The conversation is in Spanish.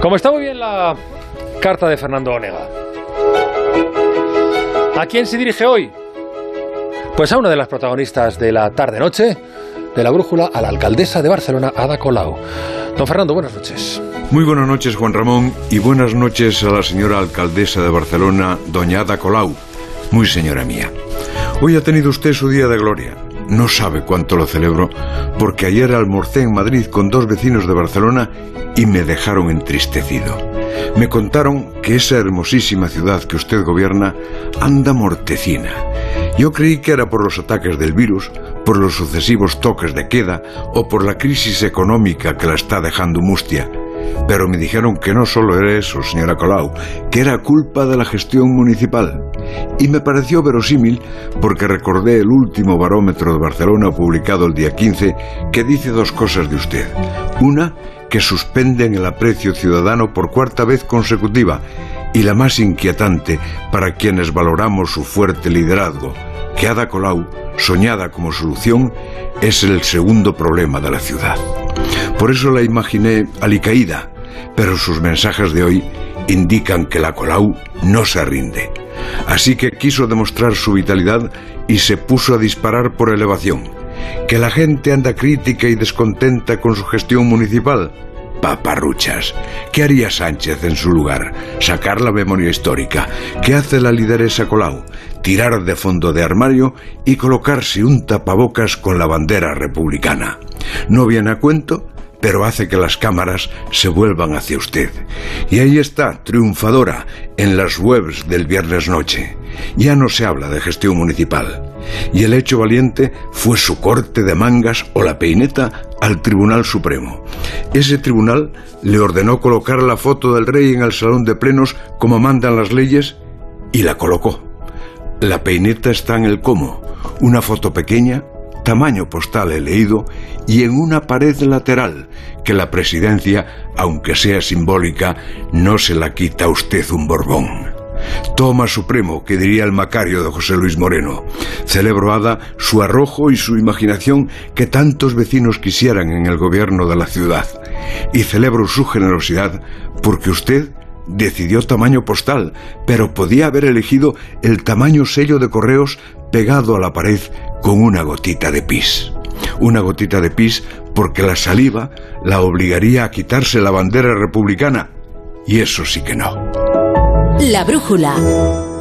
Como está muy bien la carta de Fernando Onega. ¿A quién se dirige hoy? Pues a una de las protagonistas de la tarde-noche de la brújula, a la alcaldesa de Barcelona, Ada Colau. Don Fernando, buenas noches. Muy buenas noches, Juan Ramón, y buenas noches a la señora alcaldesa de Barcelona, doña Ada Colau. Muy señora mía. Hoy ha tenido usted su día de gloria. No sabe cuánto lo celebro, porque ayer almorcé en Madrid con dos vecinos de Barcelona y me dejaron entristecido. Me contaron que esa hermosísima ciudad que usted gobierna anda mortecina. Yo creí que era por los ataques del virus, por los sucesivos toques de queda o por la crisis económica que la está dejando mustia. Pero me dijeron que no solo era eso, señora Colau, que era culpa de la gestión municipal. Y me pareció verosímil porque recordé el último barómetro de Barcelona publicado el día 15 que dice dos cosas de usted. Una, que suspenden el aprecio ciudadano por cuarta vez consecutiva y la más inquietante para quienes valoramos su fuerte liderazgo, que Ada Colau, soñada como solución, es el segundo problema de la ciudad. Por eso la imaginé alicaída, pero sus mensajes de hoy indican que la Colau no se rinde. Así que quiso demostrar su vitalidad y se puso a disparar por elevación. Que la gente anda crítica y descontenta con su gestión municipal. Paparruchas. ¿Qué haría Sánchez en su lugar? Sacar la memoria histórica. ¿Qué hace la lideresa Colau? Tirar de fondo de armario y colocarse un tapabocas con la bandera republicana. No viene a cuento, pero hace que las cámaras se vuelvan hacia usted. Y ahí está, triunfadora, en las webs del viernes noche. Ya no se habla de gestión municipal. Y el hecho valiente fue su corte de mangas o la peineta al Tribunal Supremo. Ese tribunal le ordenó colocar la foto del rey en el salón de plenos como mandan las leyes y la colocó. La peineta está en el cómo, una foto pequeña, tamaño postal he leído, y en una pared lateral, que la presidencia, aunque sea simbólica, no se la quita a usted un Borbón. Toma supremo, que diría el Macario de José Luis Moreno. Celebro, Ada, su arrojo y su imaginación que tantos vecinos quisieran en el gobierno de la ciudad. Y celebro su generosidad porque usted decidió tamaño postal, pero podía haber elegido el tamaño sello de correos pegado a la pared con una gotita de pis. Una gotita de pis porque la saliva la obligaría a quitarse la bandera republicana. Y eso sí que no. La brújula.